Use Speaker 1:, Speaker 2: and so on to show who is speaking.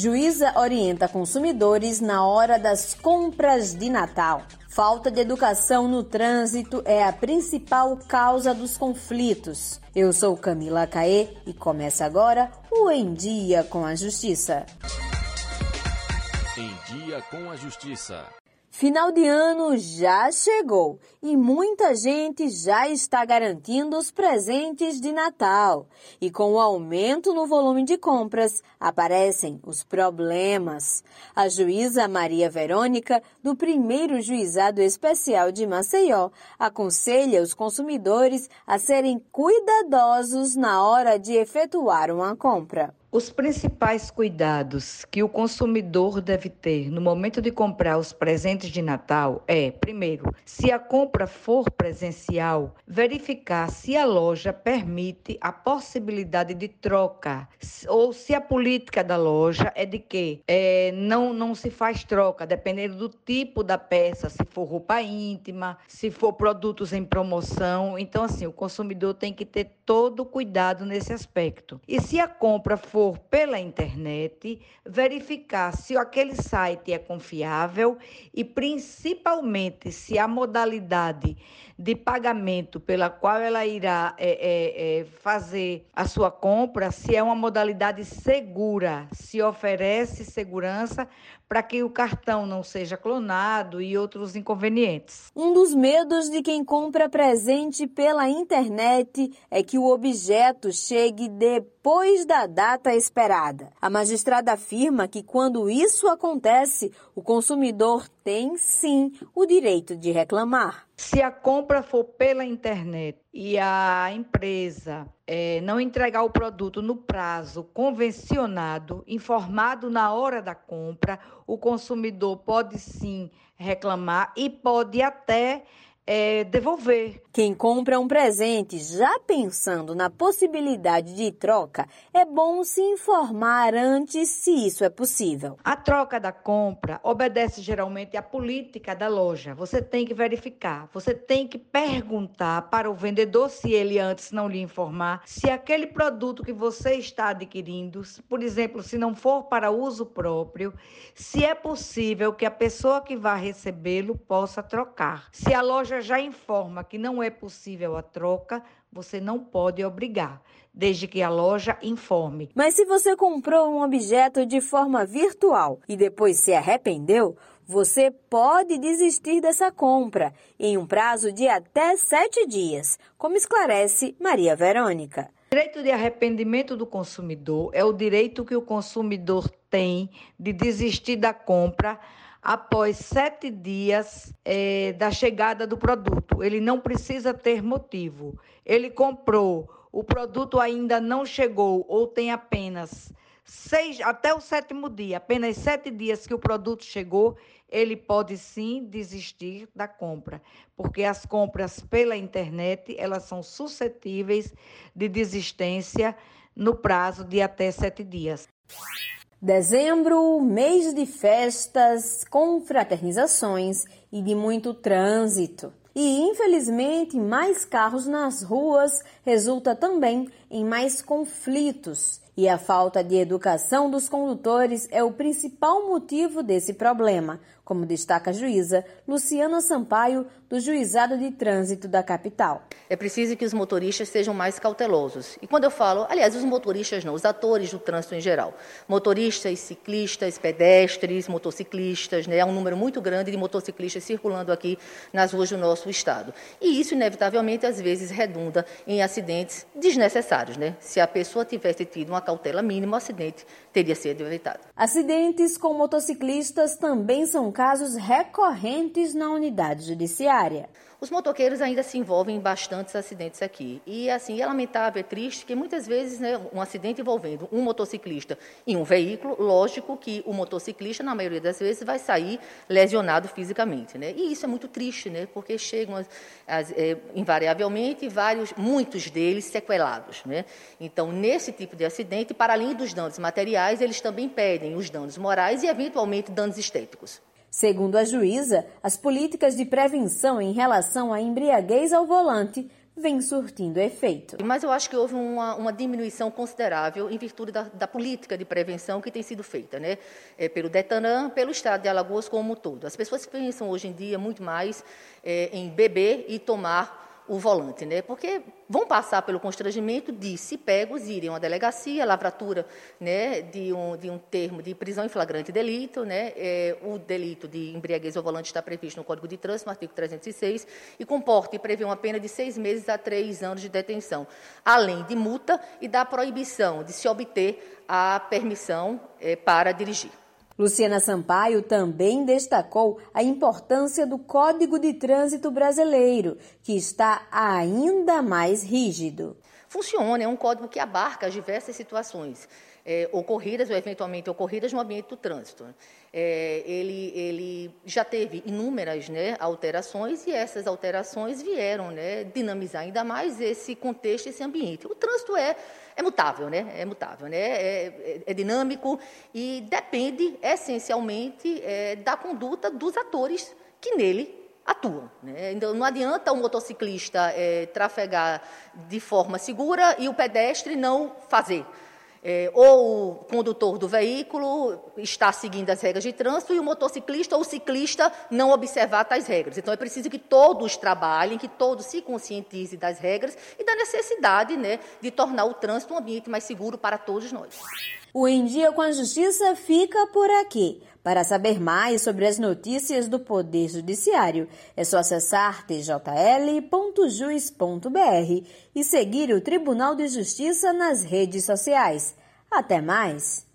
Speaker 1: Juíza orienta consumidores na hora das compras de Natal. Falta de educação no trânsito é a principal causa dos conflitos. Eu sou Camila Caê e começa agora o Em Dia com a Justiça.
Speaker 2: Em Dia com a Justiça.
Speaker 1: Final de ano já chegou e muita gente já está garantindo os presentes de Natal. E com o aumento no volume de compras, aparecem os problemas. A juíza Maria Verônica, do primeiro juizado especial de Maceió, aconselha os consumidores a serem cuidadosos na hora de efetuar uma compra.
Speaker 3: Os principais cuidados que o consumidor deve ter no momento de comprar os presentes de Natal é, primeiro, se a compra for presencial, verificar se a loja permite a possibilidade de troca ou se a política da loja é de que é, não, não se faz troca, dependendo do tipo da peça, se for roupa íntima, se for produtos em promoção. Então, assim, o consumidor tem que ter todo cuidado nesse aspecto. E se a compra for for pela internet, verificar se aquele site é confiável e principalmente se a modalidade de pagamento pela qual ela irá é, é, é, fazer a sua compra, se é uma modalidade segura, se oferece segurança para que o cartão não seja clonado e outros inconvenientes.
Speaker 1: Um dos medos de quem compra presente pela internet é que o objeto chegue depois da data esperada. A magistrada afirma que quando isso acontece, o consumidor tem sim o direito de reclamar.
Speaker 3: Se a compra for pela internet e a empresa é, não entregar o produto no prazo convencionado, informado na hora da compra, o consumidor pode sim reclamar e pode até é, devolver.
Speaker 1: Quem compra um presente já pensando na possibilidade de troca, é bom se informar antes se isso é possível.
Speaker 3: A troca da compra obedece geralmente à política da loja. Você tem que verificar, você tem que perguntar para o vendedor, se ele antes não lhe informar, se aquele produto que você está adquirindo, por exemplo, se não for para uso próprio, se é possível que a pessoa que vai recebê-lo possa trocar. Se a loja já informa que não é possível a troca, você não pode obrigar, desde que a loja informe.
Speaker 1: Mas se você comprou um objeto de forma virtual e depois se arrependeu, você pode desistir dessa compra em um prazo de até sete dias, como esclarece Maria Verônica.
Speaker 3: O direito de arrependimento do consumidor é o direito que o consumidor tem de desistir da compra após sete dias é, da chegada do produto. Ele não precisa ter motivo. Ele comprou, o produto ainda não chegou ou tem apenas seis, até o sétimo dia, apenas sete dias que o produto chegou, ele pode sim desistir da compra, porque as compras pela internet elas são suscetíveis de desistência no prazo de até sete dias.
Speaker 1: Dezembro, mês de festas, confraternizações e de muito trânsito. E, infelizmente, mais carros nas ruas resulta também em mais conflitos. E a falta de educação dos condutores é o principal motivo desse problema, como destaca a juíza Luciana Sampaio, do Juizado de Trânsito da capital.
Speaker 4: É preciso que os motoristas sejam mais cautelosos. E quando eu falo, aliás, os motoristas não, os atores do trânsito em geral, motoristas, ciclistas, pedestres, motociclistas, né? há um número muito grande de motociclistas circulando aqui nas ruas do nosso estado. E isso, inevitavelmente, às vezes redunda em acidentes desnecessários. Né? Se a pessoa tivesse tido uma cautela mínima, o acidente teria sido evitado.
Speaker 1: Acidentes com motociclistas também são casos recorrentes na unidade judiciária.
Speaker 4: Os motoqueiros ainda se envolvem em bastantes acidentes aqui. E, assim, é lamentável, é triste que muitas vezes, né, um acidente envolvendo um motociclista e um veículo, lógico que o motociclista, na maioria das vezes, vai sair lesionado fisicamente, né? E isso é muito triste, né? Porque chegam, as, as, é, invariavelmente, vários, muitos deles sequelados, né? Então, nesse tipo de acidente, para além dos danos materiais, eles também pedem os danos morais e, eventualmente, danos estéticos.
Speaker 1: Segundo a juíza, as políticas de prevenção em relação à embriaguez ao volante vem surtindo efeito.
Speaker 4: Mas eu acho que houve uma, uma diminuição considerável em virtude da, da, política de prevenção que tem sido feita, né? É, pelo Detanã, pelo Estado de Alagoas como um todo. As pessoas pensam hoje em dia muito mais é, em beber e tomar o volante, né? Porque vão passar pelo constrangimento de, se pegos, irem uma delegacia, lavratura né, de, um, de um termo de prisão em flagrante delito, né? É, o delito de embriaguez ao volante está previsto no Código de Trânsito, no artigo 306, e comporta e prevê uma pena de seis meses a três anos de detenção, além de multa e da proibição de se obter a permissão é, para dirigir.
Speaker 1: Luciana Sampaio também destacou a importância do Código de Trânsito Brasileiro, que está ainda mais rígido.
Speaker 4: Funciona, é um código que abarca as diversas situações é, ocorridas ou eventualmente ocorridas no ambiente do trânsito. É, ele, ele, já teve inúmeras né, alterações e essas alterações vieram né, dinamizar ainda mais esse contexto, esse ambiente. O trânsito é, é mutável, né? É mutável, né? É, é, é dinâmico e depende essencialmente é, da conduta dos atores que nele atuam. Né? Então, não adianta o motociclista é, trafegar de forma segura e o pedestre não fazer. É, ou o condutor do veículo está seguindo as regras de trânsito e o motociclista ou o ciclista não observar tais regras. Então, é preciso que todos trabalhem, que todos se conscientizem das regras e da necessidade né, de tornar o trânsito um ambiente mais seguro para todos nós.
Speaker 1: O Em Dia com a Justiça fica por aqui. Para saber mais sobre as notícias do Poder Judiciário, é só acessar tjl.juiz.br e seguir o Tribunal de Justiça nas redes sociais. Até mais!